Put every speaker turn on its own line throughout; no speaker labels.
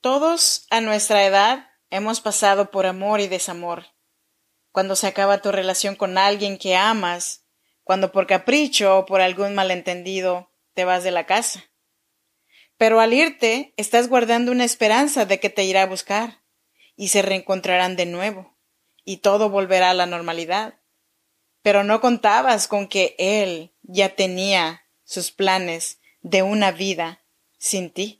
Todos a nuestra edad hemos pasado por amor y desamor. Cuando se acaba tu relación con alguien que amas, cuando por capricho o por algún malentendido te vas de la casa. Pero al irte, estás guardando una esperanza de que te irá a buscar y se reencontrarán de nuevo y todo volverá a la normalidad. Pero no contabas con que él ya tenía sus planes de una vida sin ti.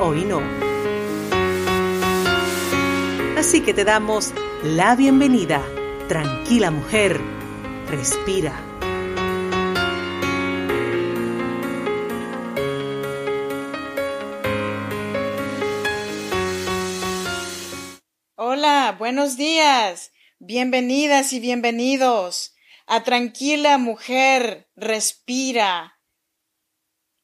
hoy no. Así que te damos la bienvenida. Tranquila mujer, respira.
Hola, buenos días. Bienvenidas y bienvenidos a Tranquila Mujer, Respira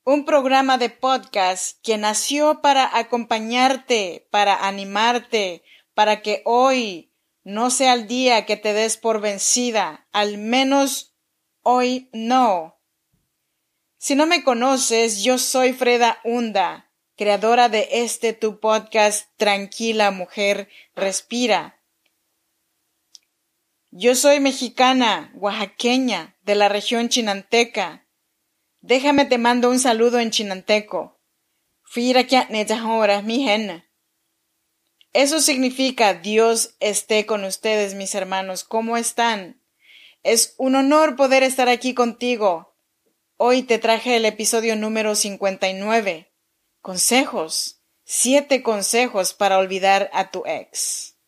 un programa de podcast que nació para acompañarte, para animarte, para que hoy no sea el día que te des por vencida, al menos hoy no. Si no me conoces, yo soy Freda Hunda, creadora de este tu podcast Tranquila Mujer Respira. Yo soy mexicana, oaxaqueña, de la región chinanteca. Déjame te mando un saludo en chinanteco. mi Eso significa Dios esté con ustedes, mis hermanos. ¿Cómo están? Es un honor poder estar aquí contigo. Hoy te traje el episodio número 59. Consejos. Siete consejos para olvidar a tu ex.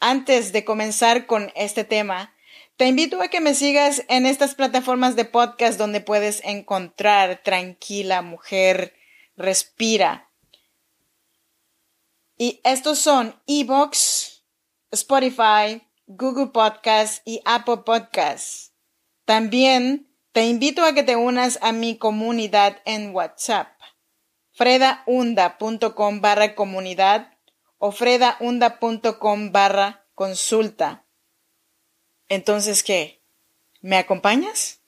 Antes de comenzar con este tema, te invito a que me sigas en estas plataformas de podcast donde puedes encontrar Tranquila Mujer Respira. Y estos son Evox, Spotify, Google Podcast y Apple Podcast. También te invito a que te unas a mi comunidad en WhatsApp. fredaunda.com barra comunidad o fredaunda.com barra consulta. Entonces, ¿qué? ¿Me acompañas?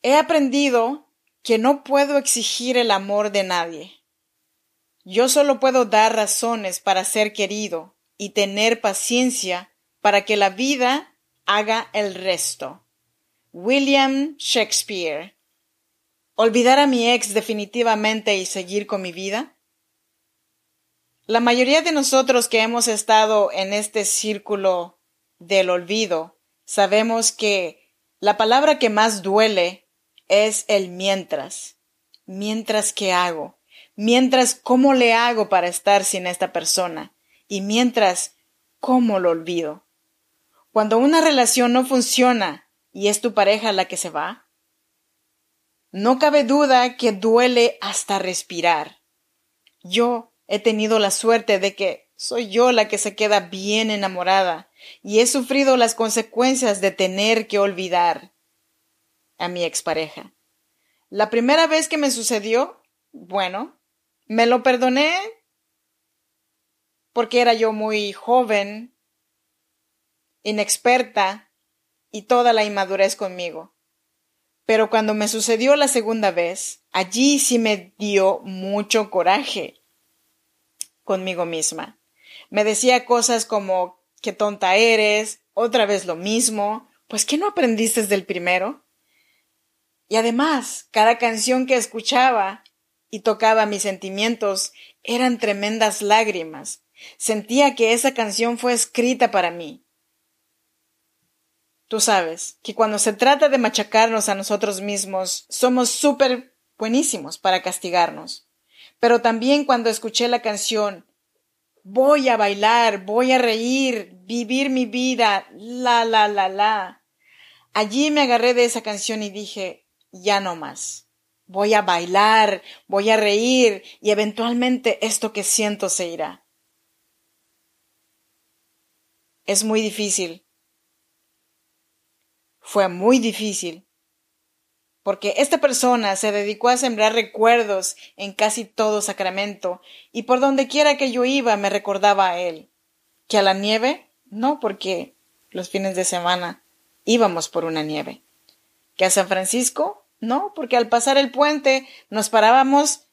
He aprendido que no puedo exigir el amor de nadie. Yo solo puedo dar razones para ser querido y tener paciencia para que la vida haga el resto. William Shakespeare. ¿Olvidar a mi ex definitivamente y seguir con mi vida? La mayoría de nosotros que hemos estado en este círculo del olvido, sabemos que la palabra que más duele es el mientras. Mientras qué hago. Mientras cómo le hago para estar sin esta persona. Y mientras cómo lo olvido. Cuando una relación no funciona y es tu pareja la que se va, no cabe duda que duele hasta respirar. Yo He tenido la suerte de que soy yo la que se queda bien enamorada y he sufrido las consecuencias de tener que olvidar a mi expareja. La primera vez que me sucedió, bueno, me lo perdoné porque era yo muy joven, inexperta y toda la inmadurez conmigo. Pero cuando me sucedió la segunda vez, allí sí me dio mucho coraje conmigo misma. Me decía cosas como qué tonta eres, otra vez lo mismo, pues ¿qué no aprendiste del primero? Y además, cada canción que escuchaba y tocaba mis sentimientos eran tremendas lágrimas. Sentía que esa canción fue escrita para mí. Tú sabes que cuando se trata de machacarnos a nosotros mismos, somos súper buenísimos para castigarnos. Pero también cuando escuché la canción voy a bailar, voy a reír, vivir mi vida, la, la, la, la. Allí me agarré de esa canción y dije, ya no más. Voy a bailar, voy a reír y eventualmente esto que siento se irá. Es muy difícil. Fue muy difícil porque esta persona se dedicó a sembrar recuerdos en casi todo Sacramento, y por donde quiera que yo iba me recordaba a él. ¿Que a la nieve? No, porque los fines de semana íbamos por una nieve. ¿Que a San Francisco? No, porque al pasar el puente nos parábamos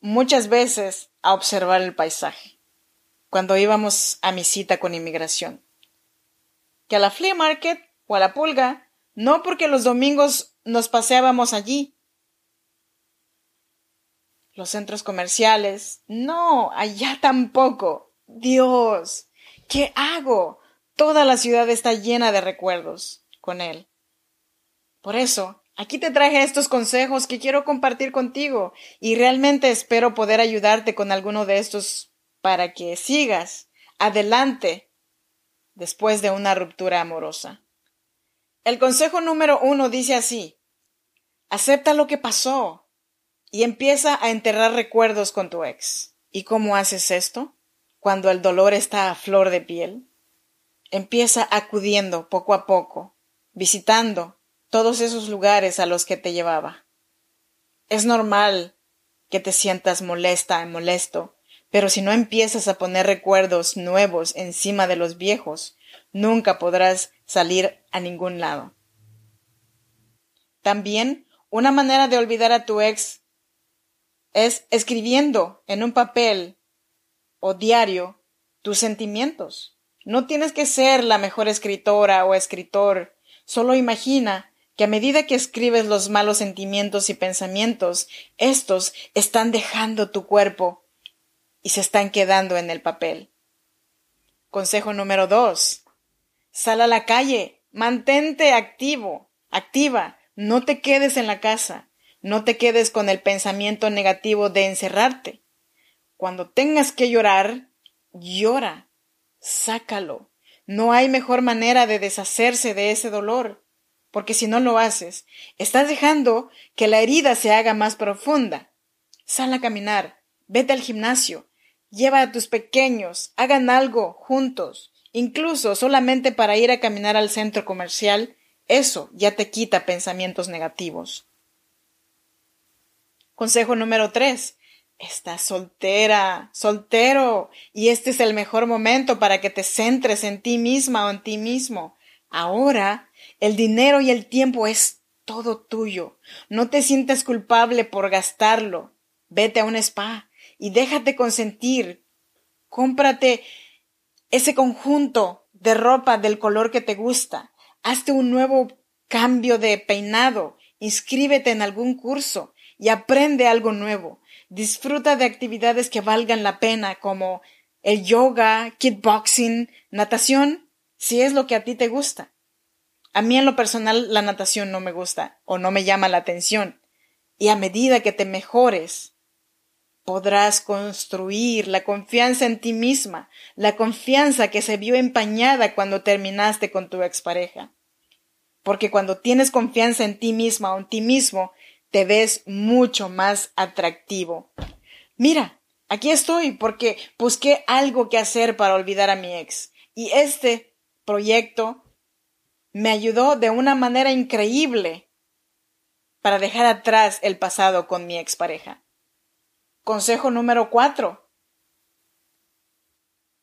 muchas veces a observar el paisaje, cuando íbamos a mi cita con inmigración. ¿Que a la flea market o a la pulga? No, porque los domingos nos paseábamos allí. Los centros comerciales. No, allá tampoco. Dios, ¿qué hago? Toda la ciudad está llena de recuerdos con él. Por eso, aquí te traje estos consejos que quiero compartir contigo y realmente espero poder ayudarte con alguno de estos para que sigas adelante después de una ruptura amorosa. El consejo número uno dice así, acepta lo que pasó y empieza a enterrar recuerdos con tu ex. ¿Y cómo haces esto? Cuando el dolor está a flor de piel. Empieza acudiendo poco a poco, visitando todos esos lugares a los que te llevaba. Es normal que te sientas molesta y molesto, pero si no empiezas a poner recuerdos nuevos encima de los viejos, nunca podrás salir a ningún lado. También una manera de olvidar a tu ex es escribiendo en un papel o diario tus sentimientos. No tienes que ser la mejor escritora o escritor. Solo imagina que a medida que escribes los malos sentimientos y pensamientos, estos están dejando tu cuerpo y se están quedando en el papel. Consejo número dos. Sal a la calle, mantente activo, activa, no te quedes en la casa, no te quedes con el pensamiento negativo de encerrarte. Cuando tengas que llorar, llora, sácalo. No hay mejor manera de deshacerse de ese dolor, porque si no lo haces, estás dejando que la herida se haga más profunda. Sal a caminar, vete al gimnasio, lleva a tus pequeños, hagan algo juntos, Incluso solamente para ir a caminar al centro comercial, eso ya te quita pensamientos negativos. Consejo número tres. Estás soltera, soltero, y este es el mejor momento para que te centres en ti misma o en ti mismo. Ahora, el dinero y el tiempo es todo tuyo. No te sientas culpable por gastarlo. Vete a un spa y déjate consentir. Cómprate ese conjunto de ropa del color que te gusta. Hazte un nuevo cambio de peinado. Inscríbete en algún curso y aprende algo nuevo. Disfruta de actividades que valgan la pena como el yoga, kickboxing, natación, si es lo que a ti te gusta. A mí en lo personal la natación no me gusta o no me llama la atención. Y a medida que te mejores podrás construir la confianza en ti misma, la confianza que se vio empañada cuando terminaste con tu expareja. Porque cuando tienes confianza en ti misma o en ti mismo, te ves mucho más atractivo. Mira, aquí estoy porque busqué algo que hacer para olvidar a mi ex. Y este proyecto me ayudó de una manera increíble para dejar atrás el pasado con mi expareja. Consejo número cuatro.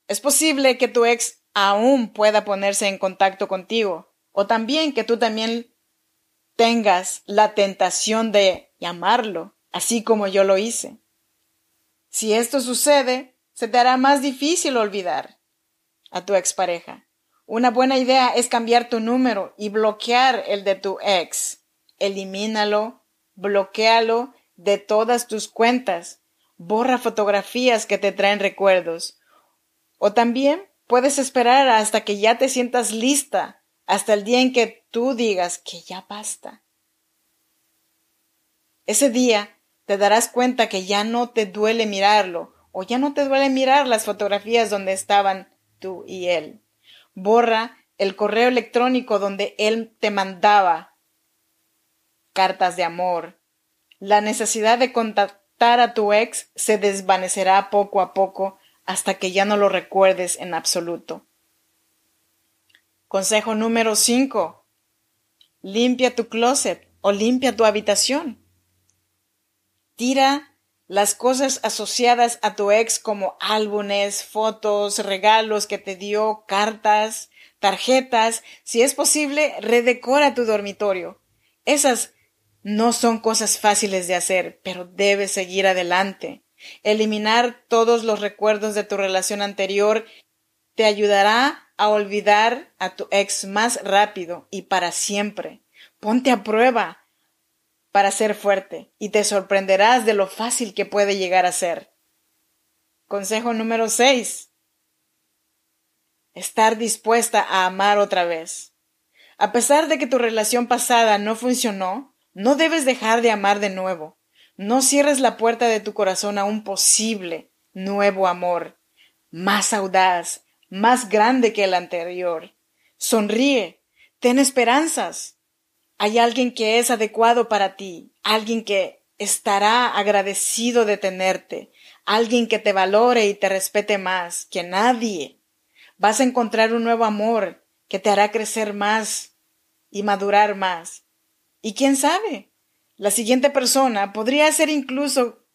Es posible que tu ex aún pueda ponerse en contacto contigo, o también que tú también tengas la tentación de llamarlo, así como yo lo hice. Si esto sucede, se te hará más difícil olvidar a tu expareja. Una buena idea es cambiar tu número y bloquear el de tu ex. Elimínalo, bloquealo de todas tus cuentas borra fotografías que te traen recuerdos. O también puedes esperar hasta que ya te sientas lista, hasta el día en que tú digas que ya basta. Ese día te darás cuenta que ya no te duele mirarlo o ya no te duele mirar las fotografías donde estaban tú y él. Borra el correo electrónico donde él te mandaba cartas de amor. La necesidad de contactar a tu ex se desvanecerá poco a poco hasta que ya no lo recuerdes en absoluto. Consejo número 5. Limpia tu closet o limpia tu habitación. Tira las cosas asociadas a tu ex como álbumes, fotos, regalos que te dio, cartas, tarjetas. Si es posible, redecora tu dormitorio. Esas no son cosas fáciles de hacer, pero debes seguir adelante. Eliminar todos los recuerdos de tu relación anterior te ayudará a olvidar a tu ex más rápido y para siempre. Ponte a prueba para ser fuerte y te sorprenderás de lo fácil que puede llegar a ser. Consejo número 6. Estar dispuesta a amar otra vez. A pesar de que tu relación pasada no funcionó, no debes dejar de amar de nuevo. No cierres la puerta de tu corazón a un posible nuevo amor, más audaz, más grande que el anterior. Sonríe, ten esperanzas. Hay alguien que es adecuado para ti, alguien que estará agradecido de tenerte, alguien que te valore y te respete más que nadie. Vas a encontrar un nuevo amor que te hará crecer más y madurar más. Y quién sabe, la siguiente persona podría ser incluso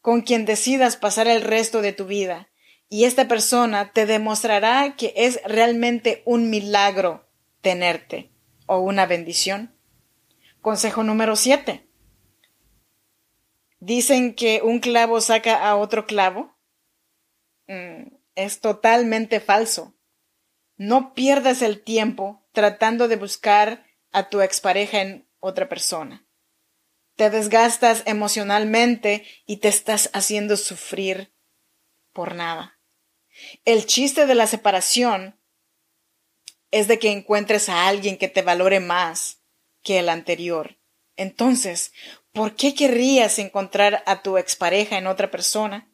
con quien decidas pasar el resto de tu vida. Y esta persona te demostrará que es realmente un milagro tenerte o una bendición. Consejo número 7. Dicen que un clavo saca a otro clavo. Mm, es totalmente falso. No pierdas el tiempo tratando de buscar a tu expareja en otra persona. Te desgastas emocionalmente y te estás haciendo sufrir por nada. El chiste de la separación es de que encuentres a alguien que te valore más que el anterior. Entonces, ¿por qué querrías encontrar a tu expareja en otra persona?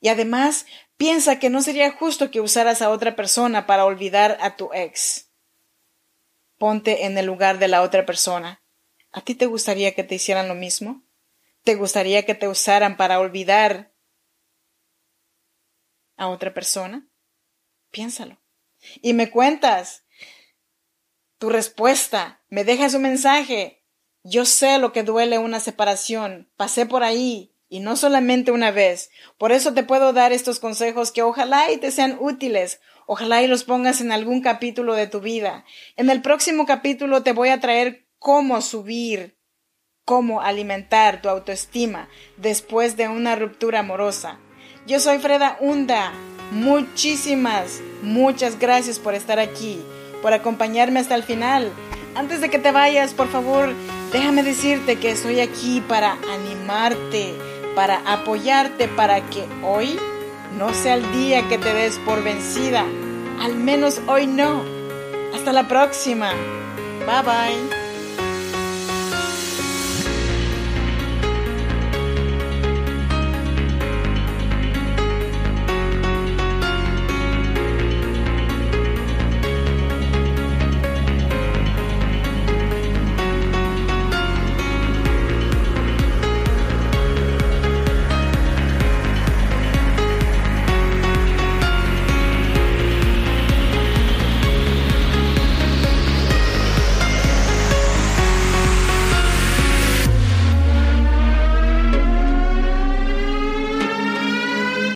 Y además, piensa que no sería justo que usaras a otra persona para olvidar a tu ex. Ponte en el lugar de la otra persona. ¿A ti te gustaría que te hicieran lo mismo? ¿Te gustaría que te usaran para olvidar a otra persona? Piénsalo. Y me cuentas tu respuesta, me dejas un mensaje. Yo sé lo que duele una separación, pasé por ahí, y no solamente una vez. Por eso te puedo dar estos consejos que ojalá y te sean útiles, ojalá y los pongas en algún capítulo de tu vida. En el próximo capítulo te voy a traer cómo subir, cómo alimentar tu autoestima después de una ruptura amorosa. Yo soy Freda Hunda. Muchísimas, muchas gracias por estar aquí por acompañarme hasta el final. Antes de que te vayas, por favor, déjame decirte que estoy aquí para animarte, para apoyarte, para que hoy no sea el día que te des por vencida. Al menos hoy no. Hasta la próxima. Bye bye.